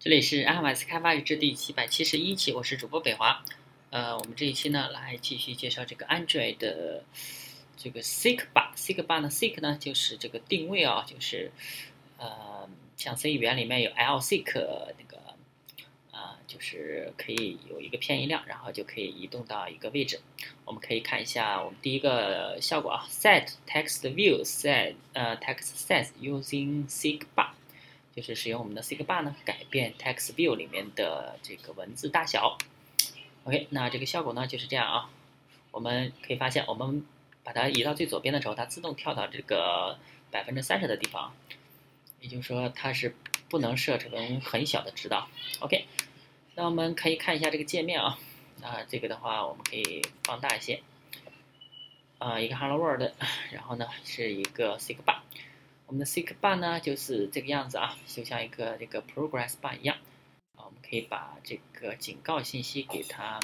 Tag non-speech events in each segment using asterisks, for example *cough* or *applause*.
这里是阿瓦斯开发日志第七百七十一期，我是主播北华。呃，我们这一期呢，来继续介绍这个 Android 的这个 Seek Bar。Seek Bar 呢，Seek 呢就是这个定位啊，就是呃，像 C 语言里面有 L Seek 那个啊，就是可以有一个偏移量，然后就可以移动到一个位置。我们可以看一下我们第一个效果啊，Set Text View Set 呃 Text Size using Seek Bar。就是使用我们的 Seek Bar 呢，改变 Text View 里面的这个文字大小。OK，那这个效果呢就是这样啊。我们可以发现，我们把它移到最左边的时候，它自动跳到这个百分之三十的地方，也就是说它是不能设成很小的值的。OK，那我们可以看一下这个界面啊。啊，这个的话我们可以放大一些。啊，一个 Hello World，然后呢是一个 Seek Bar。我们的 Seek Bar 呢就是这个样子啊，就像一个这个 Progress Bar 一样啊。我们可以把这个警告信息给它，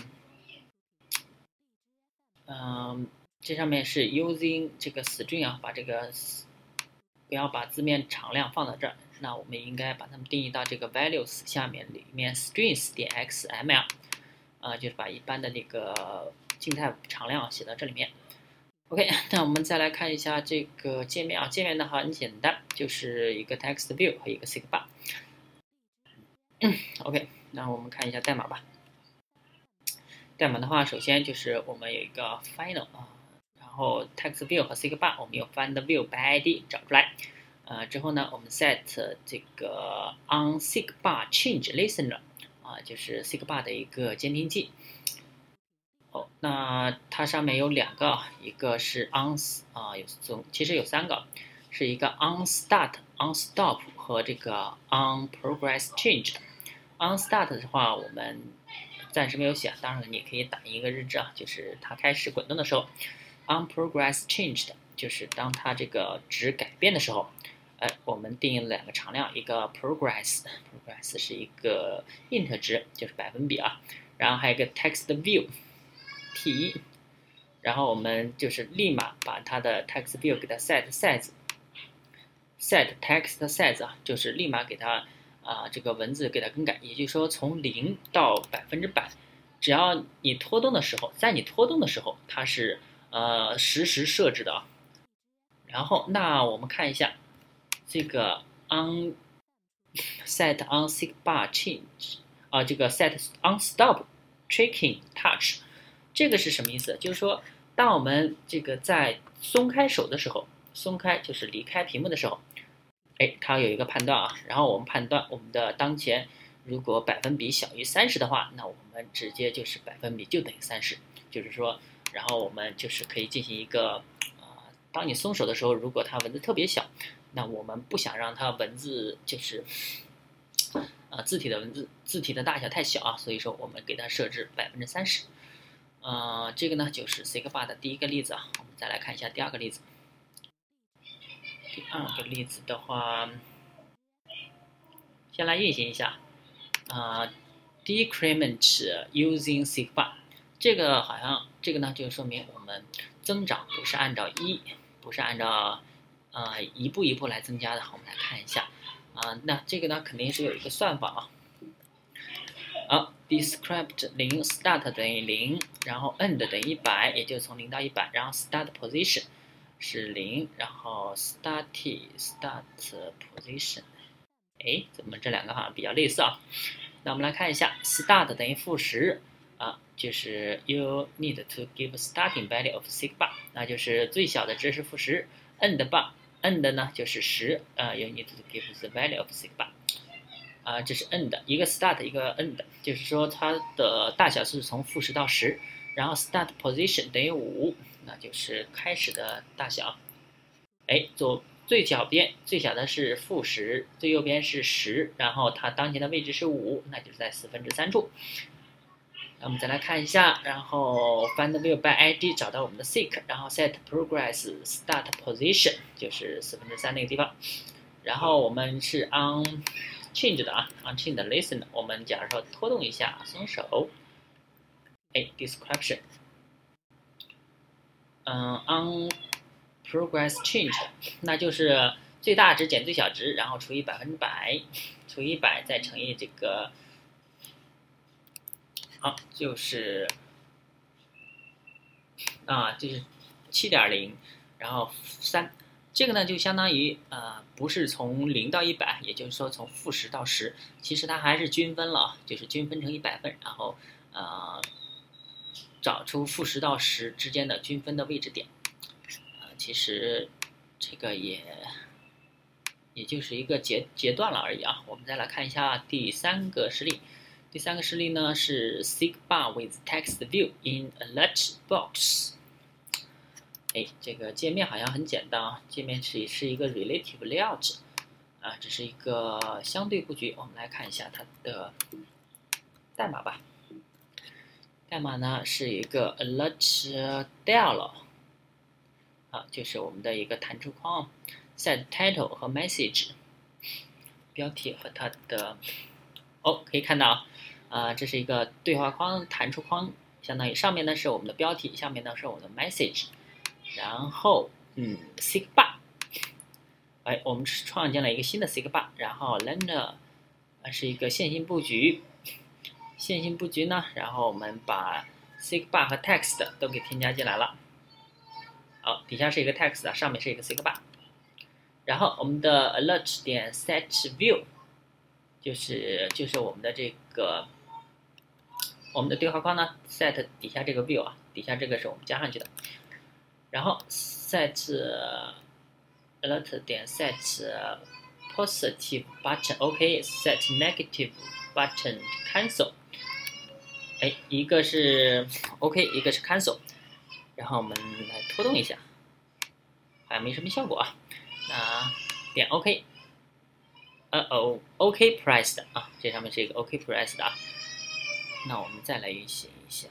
嗯，这上面是 Using 这个 String 啊，把这个不要把字面常量放到这儿，那我们应该把它们定义到这个 Values 下面里面 Strings 点 XML 啊，就是把一般的那个静态常量写到这里面。OK，那我们再来看一下这个界面啊，界面呢很简单，就是一个 text view 和一个 seek bar。OK，那我们看一下代码吧。代码的话，首先就是我们有一个 final 啊，然后 text view 和 seek bar 我们用 find view by ID 找出来。呃，之后呢，我们 set 这个 on seek bar change listener 啊，就是 seek bar 的一个监听器。哦，那它上面有两个，一个是 on 啊，有总其实有三个，是一个 on start、on stop 和这个 on progress changed。on start 的话，我们暂时没有写，当然你可以打印一个日志啊，就是它开始滚动的时候。on progress changed 就是当它这个值改变的时候，哎，我们定义了两个常量，一个 progress，progress 是一个 int 值，就是百分比啊，然后还有一个 text view。T 一，然后我们就是立马把它的 text view 给它 set size，set text size 啊，就是立马给它啊这个文字给它更改，也就是说从零到百分之百，只要你拖动的时候，在你拖动的时候，它是呃实时设置的啊。然后那我们看一下这个 on *laughs* set on seek bar change 啊，这个 set on stop tracking touch。这个是什么意思？就是说，当我们这个在松开手的时候，松开就是离开屏幕的时候，哎，它有一个判断啊。然后我们判断我们的当前如果百分比小于三十的话，那我们直接就是百分比就等于三十，就是说，然后我们就是可以进行一个啊，当你松手的时候，如果它文字特别小，那我们不想让它文字就是啊字体的文字字体的大小太小啊，所以说我们给它设置百分之三十。呃，这个呢就是 Seek Bar 的第一个例子啊，我们再来看一下第二个例子。第二个例子的话，先来运行一下啊，Decrement using Seek Bar，这个好像这个呢就说明我们增长不是按照一，不是按照呃一步一步来增加的。我们来看一下啊，那这个呢肯定是有一个算法啊。好，descript 零 start 等于零，然后 end 等于一百，也就从零到一百，然后 start position 是零，然后 start start position，哎，怎么这两个好像比较类似啊？那我们来看一下，start 等于负十啊，就是 you need to give starting value of seek bar，那就是最小的值是负十，end bar end 呢就是十，呃，you need to give the value of seek bar。啊，这是 end，一个 start，一个 end，就是说它的大小是从负十到十，然后 start position 等于五，那就是开始的大小。哎，左最小边最小的是负十，最右边是十，然后它当前的位置是五，那就是在四分之三处。那我们再来看一下，然后 find view by ID 找到我们的 seek，然后 set progress start position 就是四分之三那个地方，然后我们是 on。Change 的啊，Unchanged，Listen 我们假如说拖动一下，松手，哎，description，嗯，on progress change，那就是最大值减最小值，然后除以百分之百，除以百，再乘以这个，好，就是啊，就是七点零，然后三，这个呢就相当于呃，不是从零到一百，也就是说从负十到十，其实它还是均分了，就是均分成一百份，然后呃，找出负十到十之间的均分的位置点，啊，其实这个也。也就是一个截截断了而已啊。我们再来看一下第三个实例。第三个实例呢是 Sigbar with text view in alert box。哎，这个界面好像很简单啊。界面是是一个 relative layout 啊，这是一个相对布局。我们来看一下它的代码吧。代码呢是一个 alert dialog，啊，就是我们的一个弹出框。set title 和 message 标题和它的哦，可以看到啊，这是一个对话框弹出框，相当于上面呢是我们的标题，下面呢是我们的 message，然后嗯，sigbar，哎，我们创建了一个新的 sigbar，然后 lender 是一个线性布局，线性布局呢，然后我们把 sigbar 和 text 都给添加进来了，好，底下是一个 text，上面是一个 sigbar。然后我们的 alert 点 set view 就是就是我们的这个我们的对话框呢 set 底下这个 view 啊，底下这个是我们加上去的。然后 set alert 点 set positive button OK，set negative button cancel。哎，一个是 OK，一个是 cancel。然后我们来拖动一下，好像没什么效果啊。那点 OK，呃哦，OK pressed 啊，这上面是一个 OK pressed 啊。那我们再来运行一下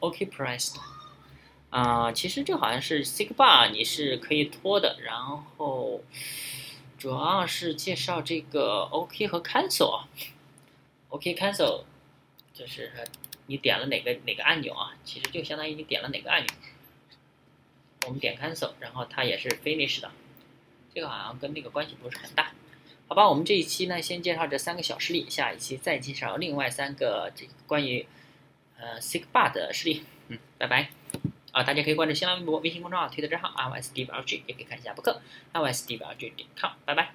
，OK pressed 啊，其实这好像是 Sigbar，你是可以拖的。然后主要是介绍这个 OK 和 Cancel 啊。OK Cancel 就是你点了哪个哪个按钮啊，其实就相当于你点了哪个按钮。我们点 cancel，然后它也是 finish 的，这个好像跟那个关系不是很大，好吧？我们这一期呢，先介绍这三个小实例，下一期再介绍另外三个这关于呃 s i g b a 的实力。嗯，拜拜。啊，大家可以关注新浪微博、微信公众号、推特账号 r s d 二 g 也可以看一下博客 r s d 二 g 点 com。拜拜。